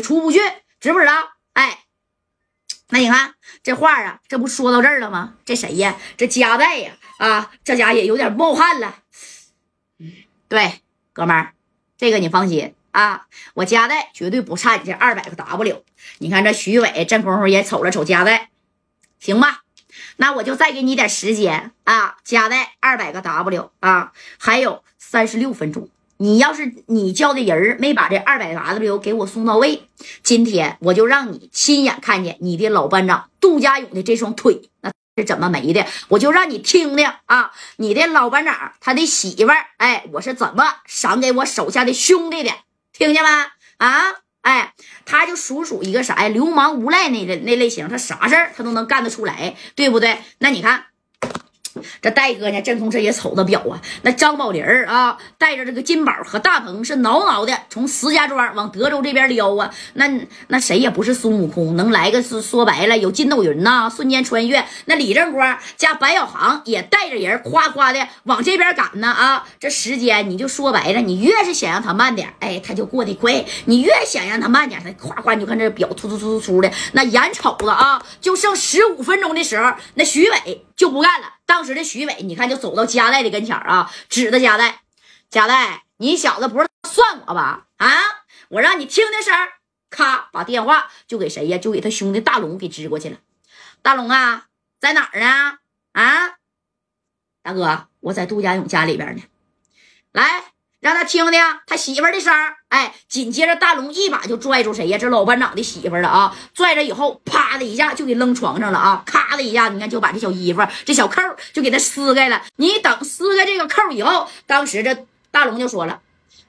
出不去，知不知道？哎，那你看这话啊，这不说到这儿了吗？这谁呀？这夹带呀，啊，这家也有点冒汗了。对，哥们儿，这个你放心啊，我夹带绝对不差你这二百个 W。你看这徐伟这功夫也瞅了瞅夹带，行吧？那我就再给你点时间啊，夹带二百个 W 啊，还有三十六分钟。你要是你叫的人没把这二百 W 给我送到位，今天我就让你亲眼看见你的老班长杜家勇的这双腿那是怎么没的，我就让你听听啊，你的老班长他的媳妇儿，哎，我是怎么赏给我手下的兄弟的，听见没？啊，哎，他就属属一个啥呀，流氓无赖那那类型，他啥事儿他都能干得出来，对不对？那你看。这戴哥呢，正从这也瞅着表啊。那张宝林啊，带着这个金宝和大鹏是挠挠的从石家庄往德州这边撩啊。那那谁也不是孙悟空，能来个是说白了有筋斗云呐，瞬间穿越。那李正光加白小航也带着人夸夸的往这边赶呢啊。这时间你就说白了，你越是想让他慢点，哎，他就过得快；你越想让他慢点，他夸夸你就看这表突突突突突的。那眼瞅着啊，就剩十五分钟的时候，那徐伟就不干了。当时的徐伟，你看就走到加代的跟前啊，指着加代，加代，你小子不是算我吧？啊，我让你听听声咔，把电话就给谁呀？就给他兄弟大龙给支过去了。大龙啊，在哪儿呢？啊，大哥，我在杜家勇家里边呢。来。让他听听他媳妇儿的声儿，哎，紧接着大龙一把就拽住谁呀？这老班长的媳妇儿了啊！拽着以后，啪的一下就给扔床上了啊！咔的一下，你看就把这小衣服、这小扣就给他撕开了。你等撕开这个扣以后，当时这大龙就说了：“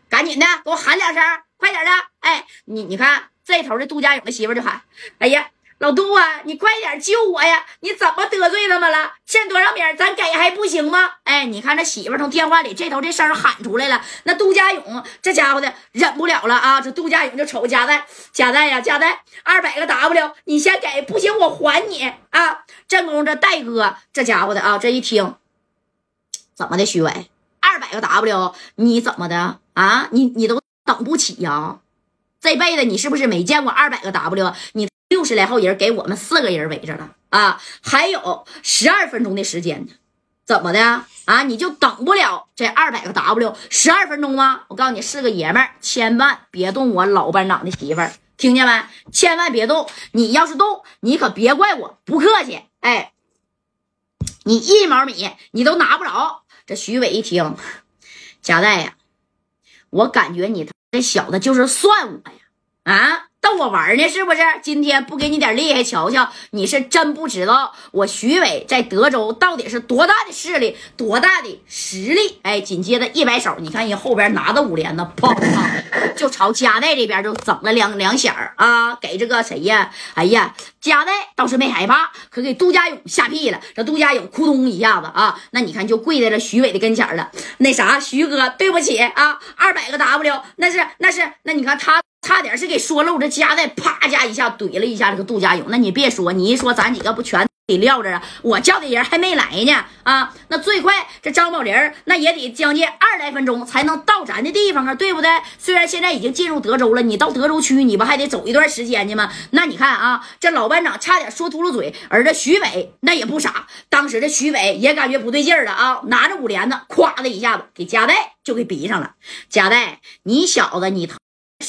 赶紧的，给我喊两声，快点的！”哎，你你看这头的杜家勇的媳妇就喊：“哎呀！”老杜啊，你快点救我呀！你怎么得罪他们了？欠多少米咱给还不行吗？哎，你看这媳妇从电话里这头这声喊出来了。那杜家勇这家伙的忍不了了啊！这杜家勇就瞅加代，加代呀，加代，二百个 W，你先给，不行我还你啊！正宫这戴哥这家伙的啊，这一听怎么的？徐伟，二百个 W，你怎么的啊？你你都等不起呀？这辈子你是不是没见过二百个 W？你。六十来号人给我们四个人围着了啊！还有十二分钟的时间呢，怎么的啊？你就等不了这二百个 W 十二分钟吗？我告诉你，是个爷们儿，千万别动我老班长的媳妇儿，听见没？千万别动！你要是动，你可别怪我不客气。哎，你一毛米你都拿不着。这徐伟一听，贾代呀，我感觉你这小子就是算我呀，啊！逗我玩呢，是不是？今天不给你点厉害瞧瞧，你是真不知道我徐伟在德州到底是多大的势力，多大的实力。哎，紧接着一摆手，你看人后边拿着五连呢，砰砰就朝加代这边就整了两两响啊，给这个谁呀？哎呀，加代倒是没害怕，可给杜家勇吓屁了。这杜家勇扑通一下子啊，那你看就跪在了徐伟的跟前了。那啥，徐哥，对不起啊，二百个 W，那是那是那你看他。差点是给说漏，这夹带啪家一下怼了一下这个杜家勇。那你别说，你一说咱几个不全得撂着啊？我叫的人还没来呢啊！那最快这张宝林那也得将近二来分钟才能到咱的地方啊，对不对？虽然现在已经进入德州了，你到德州区你不还得走一段时间呢吗？那你看啊，这老班长差点说秃噜嘴，而这徐伟那也不傻，当时这徐伟也感觉不对劲了啊，拿着五连子，咵的一下子给夹带就给逼上了。夹带，你小子你。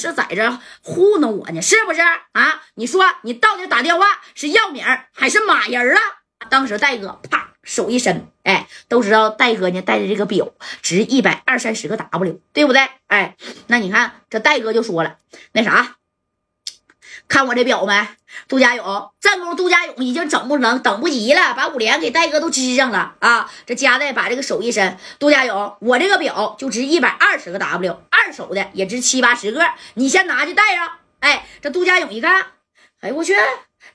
是在这糊弄我呢，是不是啊？你说你到底打电话是要名还是骂人啊？当时戴哥啪手一伸，哎，都知道戴哥呢带着这个表值一百二三十个 W，对不对？哎，那你看这戴哥就说了，那啥。看我这表没？杜家勇，战功杜家勇已经整不能等不及了，把五连给戴哥都支上了啊！这加代把这个手一伸，杜家勇，我这个表就值一百二十个 W，二手的也值七八十个，你先拿去戴上。哎，这杜家勇一看，哎我去，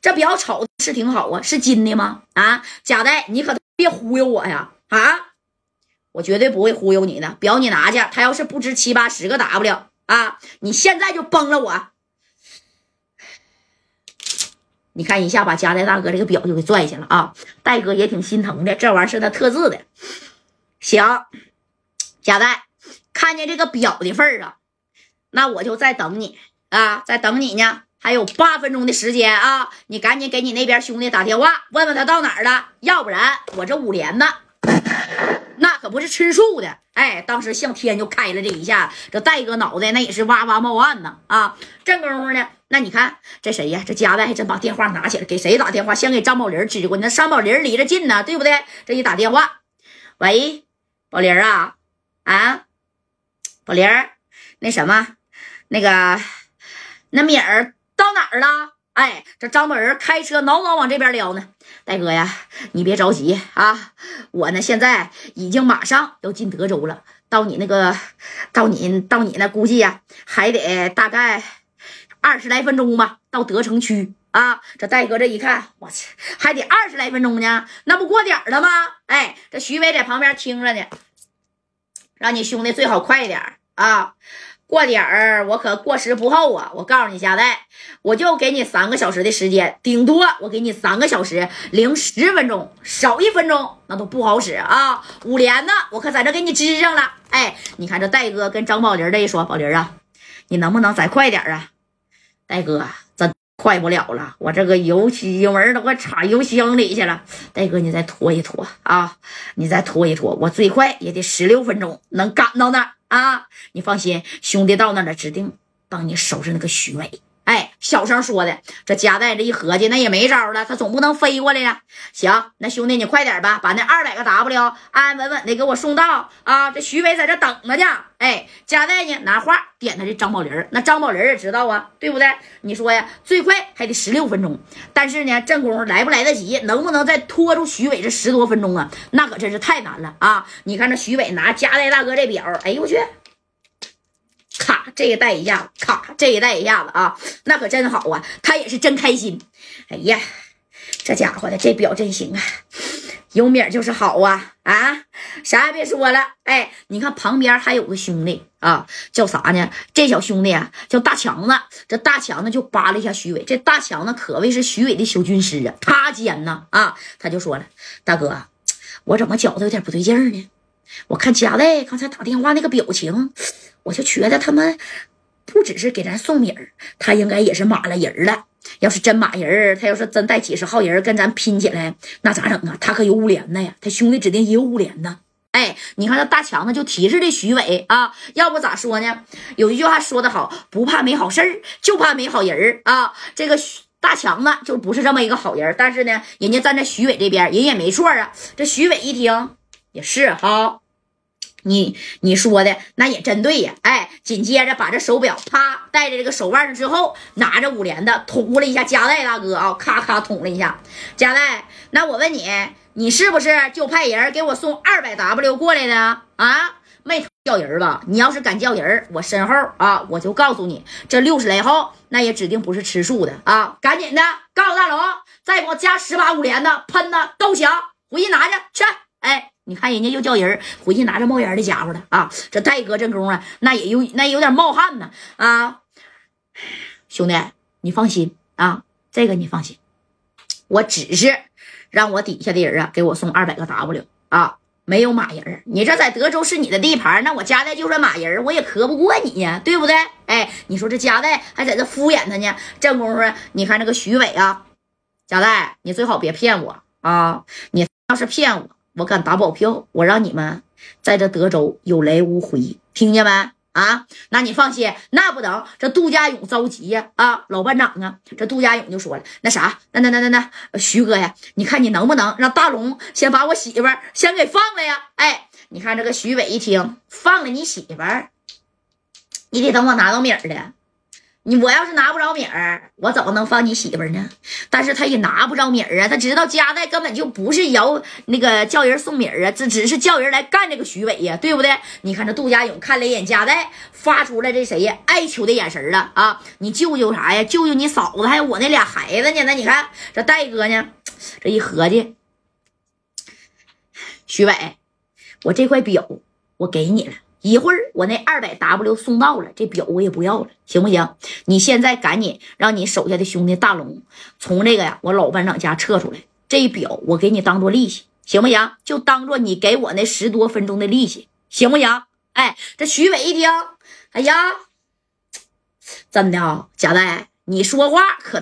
这表瞅是挺好啊，是金的吗？啊，贾代，你可别忽悠我呀！啊，我绝对不会忽悠你的，表你拿去，他要是不值七八十个 W 啊，你现在就崩了我。你看一下，把加代大哥这个表就给拽下了啊！戴哥也挺心疼的，这玩意儿是他特制的。行，加代，看见这个表的份儿啊，那我就再等你。啊，在等你呢，还有八分钟的时间啊，你赶紧给你那边兄弟打电话，问问他到哪儿了，要不然我这五连呢，那可不是吃素的。哎，当时向天就开了这一下，这戴哥脑袋那也是哇哇冒汗呢啊！这功夫呢，那你看这谁呀？这家代还真把电话拿起来，给谁打电话？先给张宝林支过去。那张宝林离着近呢，对不对？这一打电话，喂，宝林啊啊，宝林那什么，那个那米儿到哪儿了？哎，这张宝仁开车挠挠往这边撩呢。大哥呀，你别着急啊，我呢现在已经马上要进德州了，到你那个，到你到你那估计呀，还得大概二十来分钟吧，到德城区啊。这戴哥这一看，我去，还得二十来分钟呢，那不过点了吗？哎，这徐伟在旁边听着呢，让你兄弟最好快点啊。过点儿，我可过时不候啊！我告诉你，佳代，我就给你三个小时的时间，顶多我给你三个小时零十分钟，少一分钟那都不好使啊！五连呢，我可在这给你支上了。哎，你看这戴哥跟张宝林这一说，宝林啊，你能不能再快点啊？戴哥，咱快不了了，我这个油漆门都快插油箱里去了。戴哥，你再拖一拖啊！你再拖一拖，我最快也得十六分钟能赶到那儿。啊，你放心，兄弟到那了，指定帮你收拾那个徐伟。哎，小声说的，这加代这一合计，那也没招了，他总不能飞过来呀。行，那兄弟你快点吧，把那二百个 W 安安稳稳的给我送到啊！这徐伟在这等着呢。哎，加代呢拿话点他这张宝林那张宝林也知道啊，对不对？你说呀，最快还得十六分钟，但是呢，这功夫来不来得及，能不能再拖住徐伟这十多分钟啊？那可真是太难了啊！你看这徐伟拿加代大哥这表，哎呦我去！卡这个带一下子，这一带一下子啊，那可真好啊！他也是真开心。哎呀，这家伙的这表真行啊，有米就是好啊啊！啥也别说了，哎，你看旁边还有个兄弟啊，叫啥呢？这小兄弟啊叫大强子。这大强子就扒了一下徐伟，这大强子可谓是徐伟的小军师啊，他尖呢啊！他就说了，大哥，我怎么觉得有点不对劲儿呢？我看佳代刚才打电话那个表情。我就觉得他们不只是给咱送米儿，他应该也是码了人了。要是真码人他要是真带几十号人跟咱拼起来，那咋整啊？他可有五连呢呀，他兄弟指定也有五连呢。哎，你看这大强子就提示这徐伟啊，要不咋说呢？有一句话说得好，不怕没好事儿，就怕没好人啊。这个大强子就不是这么一个好人，但是呢，人家站在徐伟这边，人也没错啊。这徐伟一听也是哈。你你说的那也真对呀，哎，紧接着把这手表啪戴在这个手腕上之后，拿着五连的捅了一下加代大哥啊，咔咔捅了一下加代。那我问你，你是不是就派人给我送二百 W 过来的啊？没叫人吧？你要是敢叫人，我身后啊，我就告诉你，这六十来号那也指定不是吃素的啊！赶紧的，告诉大龙，再给我加十把五连的喷的都行，回去拿去去，哎。你看人家又叫人回去拿着冒烟的家伙了啊！这戴哥这功夫那也有那有点冒汗呢啊！兄弟，你放心啊，这个你放心，我只是让我底下的人啊给我送二百个 W 啊，没有马人。你这在德州是你的地盘，那我加代就算马人，我也磕不过你呀，对不对？哎，你说这加代还在这敷衍他呢，这功夫你看这个徐伟啊，加代，你最好别骗我啊！你要是骗我。我敢打保票，我让你们在这德州有来无回，听见没？啊，那你放心，那不能。这杜家勇着急呀，啊，老班长啊，这杜家勇就说了，那啥，那那那那那，徐哥呀，你看你能不能让大龙先把我媳妇儿先给放了呀？哎，你看这个徐伟一听，放了你媳妇儿，你得等我拿到米儿的。你我要是拿不着米儿，我怎么能放你媳妇呢？但是他也拿不着米儿啊，他知道加代根本就不是摇那个叫人送米儿啊，这只是叫人来干这个徐伟呀，对不对？你看这杜家勇看了一眼加代，发出来这谁呀哀求的眼神了啊！你救救啥呀？救救你嫂子还有我那俩孩子呢？那你看这戴哥呢？这一合计，徐伟，我这块表我给你了。一会儿我那二百 W 送到了，这表我也不要了，行不行？你现在赶紧让你手下的兄弟大龙从这个呀我老班长家撤出来，这表我给你当做利息，行不行？就当做你给我那十多分钟的利息，行不行？哎，这徐伟一听，哎呀，真的啊，贾代，你说话可。